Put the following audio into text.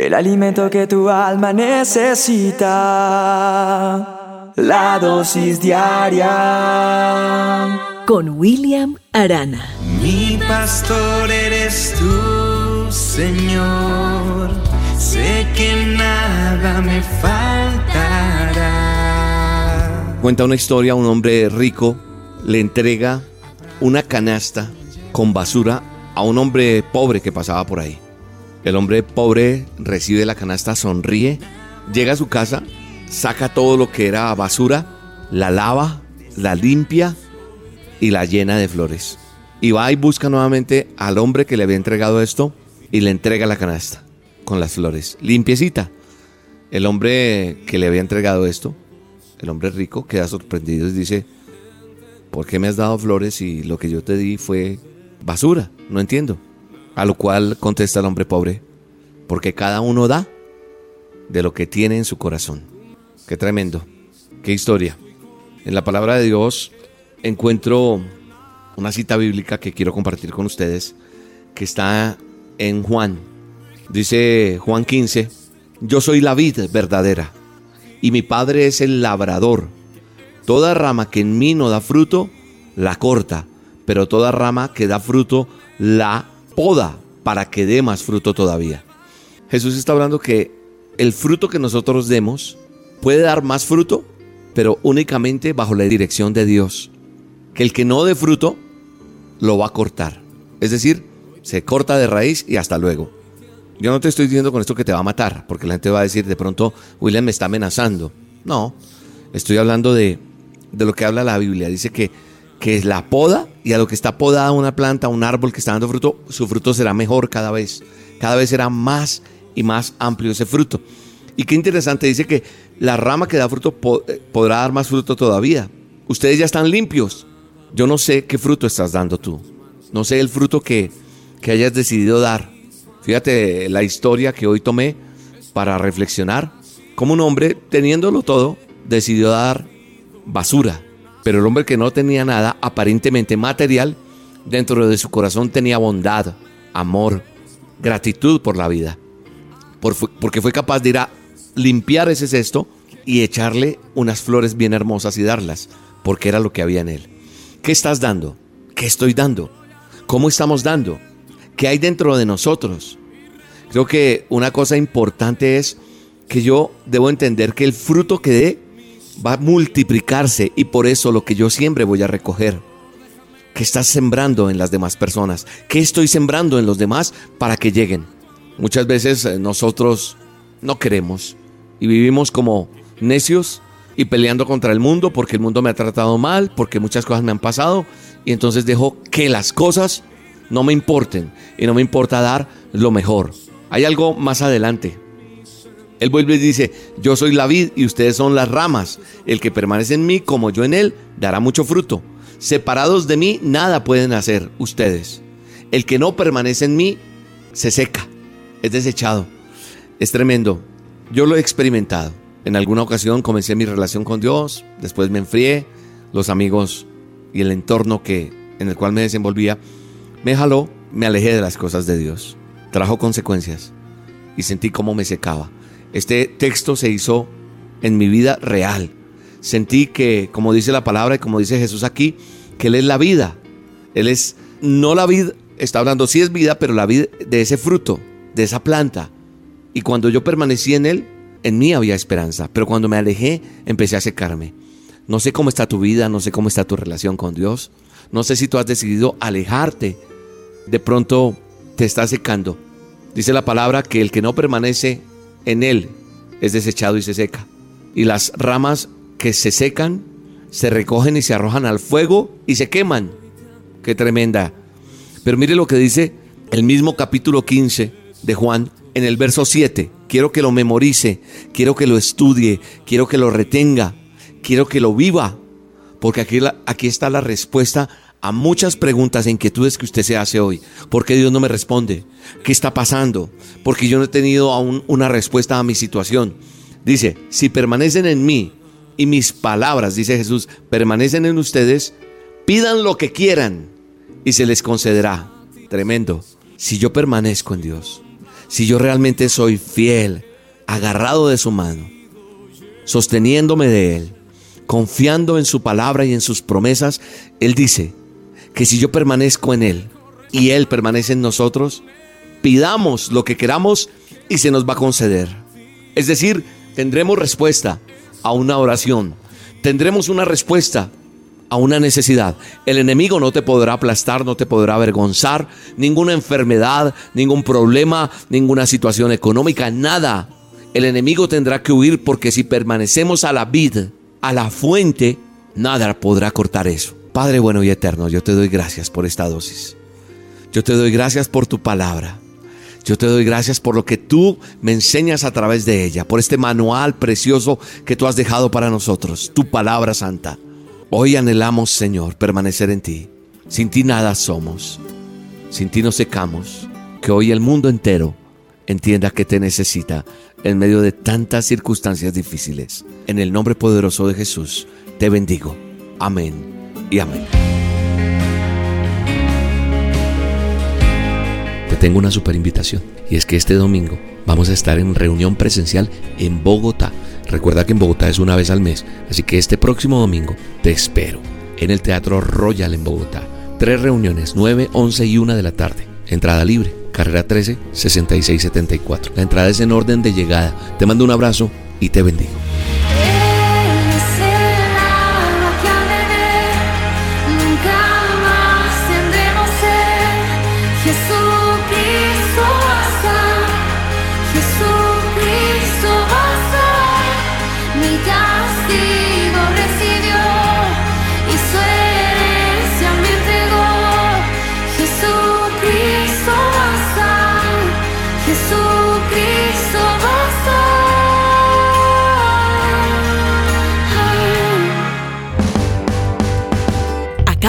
el alimento que tu alma necesita, la dosis diaria. Con William Arana. Mi pastor eres tú, Señor, sé que nada me faltará. Cuenta una historia, un hombre rico le entrega una canasta con basura a un hombre pobre que pasaba por ahí. El hombre pobre recibe la canasta, sonríe, llega a su casa, saca todo lo que era basura, la lava, la limpia y la llena de flores. Y va y busca nuevamente al hombre que le había entregado esto y le entrega la canasta con las flores, limpiecita. El hombre que le había entregado esto, el hombre rico, queda sorprendido y dice, ¿por qué me has dado flores y lo que yo te di fue basura? No entiendo. A lo cual contesta el hombre pobre, porque cada uno da de lo que tiene en su corazón. Qué tremendo, qué historia. En la palabra de Dios encuentro una cita bíblica que quiero compartir con ustedes, que está en Juan. Dice Juan 15, yo soy la vid verdadera y mi padre es el labrador. Toda rama que en mí no da fruto, la corta, pero toda rama que da fruto, la poda para que dé más fruto todavía. Jesús está hablando que el fruto que nosotros demos puede dar más fruto, pero únicamente bajo la dirección de Dios. Que el que no dé fruto, lo va a cortar. Es decir, se corta de raíz y hasta luego. Yo no te estoy diciendo con esto que te va a matar, porque la gente va a decir de pronto, William me está amenazando. No, estoy hablando de, de lo que habla la Biblia. Dice que que es la poda y a lo que está podada una planta, un árbol que está dando fruto, su fruto será mejor cada vez. Cada vez será más y más amplio ese fruto. Y qué interesante, dice que la rama que da fruto eh, podrá dar más fruto todavía. Ustedes ya están limpios. Yo no sé qué fruto estás dando tú. No sé el fruto que, que hayas decidido dar. Fíjate la historia que hoy tomé para reflexionar. Como un hombre, teniéndolo todo, decidió dar basura pero el hombre que no tenía nada, aparentemente material, dentro de su corazón tenía bondad, amor, gratitud por la vida. porque fue capaz de ir a limpiar ese cesto y echarle unas flores bien hermosas y darlas, porque era lo que había en él. ¿Qué estás dando? ¿Qué estoy dando? ¿Cómo estamos dando? ¿Qué hay dentro de nosotros? Creo que una cosa importante es que yo debo entender que el fruto que dé va a multiplicarse y por eso lo que yo siempre voy a recoger. ¿Qué estás sembrando en las demás personas? ¿Qué estoy sembrando en los demás para que lleguen? Muchas veces eh, nosotros no queremos y vivimos como necios y peleando contra el mundo porque el mundo me ha tratado mal, porque muchas cosas me han pasado y entonces dejo que las cosas no me importen y no me importa dar lo mejor. Hay algo más adelante él vuelve y dice, yo soy la vid y ustedes son las ramas. El que permanece en mí como yo en él dará mucho fruto. Separados de mí nada pueden hacer ustedes. El que no permanece en mí se seca, es desechado. Es tremendo. Yo lo he experimentado. En alguna ocasión comencé mi relación con Dios, después me enfrié, los amigos y el entorno que, en el cual me desenvolvía me jaló, me alejé de las cosas de Dios. Trajo consecuencias y sentí cómo me secaba. Este texto se hizo en mi vida real. Sentí que, como dice la palabra y como dice Jesús aquí, que Él es la vida. Él es, no la vida, está hablando, sí es vida, pero la vida de ese fruto, de esa planta. Y cuando yo permanecí en Él, en mí había esperanza. Pero cuando me alejé, empecé a secarme. No sé cómo está tu vida, no sé cómo está tu relación con Dios. No sé si tú has decidido alejarte. De pronto te está secando. Dice la palabra que el que no permanece en él es desechado y se seca. Y las ramas que se secan se recogen y se arrojan al fuego y se queman. Qué tremenda. Pero mire lo que dice el mismo capítulo 15 de Juan en el verso 7. Quiero que lo memorice, quiero que lo estudie, quiero que lo retenga, quiero que lo viva. Porque aquí, aquí está la respuesta a muchas preguntas e inquietudes que usted se hace hoy. ¿Por qué Dios no me responde? ¿Qué está pasando? Porque yo no he tenido aún una respuesta a mi situación. Dice, si permanecen en mí y mis palabras, dice Jesús, permanecen en ustedes, pidan lo que quieran y se les concederá. Tremendo. Si yo permanezco en Dios, si yo realmente soy fiel, agarrado de su mano, sosteniéndome de Él, confiando en su palabra y en sus promesas, Él dice que si yo permanezco en Él y Él permanece en nosotros, pidamos lo que queramos y se nos va a conceder. Es decir, tendremos respuesta a una oración, tendremos una respuesta a una necesidad. El enemigo no te podrá aplastar, no te podrá avergonzar, ninguna enfermedad, ningún problema, ninguna situación económica, nada. El enemigo tendrá que huir porque si permanecemos a la vid, a la fuente, nada podrá cortar eso. Padre bueno y eterno, yo te doy gracias por esta dosis. Yo te doy gracias por tu palabra. Yo te doy gracias por lo que tú me enseñas a través de ella, por este manual precioso que tú has dejado para nosotros, tu palabra santa. Hoy anhelamos, Señor, permanecer en ti. Sin ti nada somos. Sin ti nos secamos. Que hoy el mundo entero entienda que te necesita en medio de tantas circunstancias difíciles. En el nombre poderoso de Jesús, te bendigo. Amén y amén. Te tengo una super invitación y es que este domingo vamos a estar en reunión presencial en Bogotá Recuerda que en Bogotá es una vez al mes, así que este próximo domingo te espero en el Teatro Royal en Bogotá. Tres reuniones, 9, 11 y 1 de la tarde. Entrada libre, carrera 13, 66, 74. La entrada es en orden de llegada. Te mando un abrazo y te bendigo.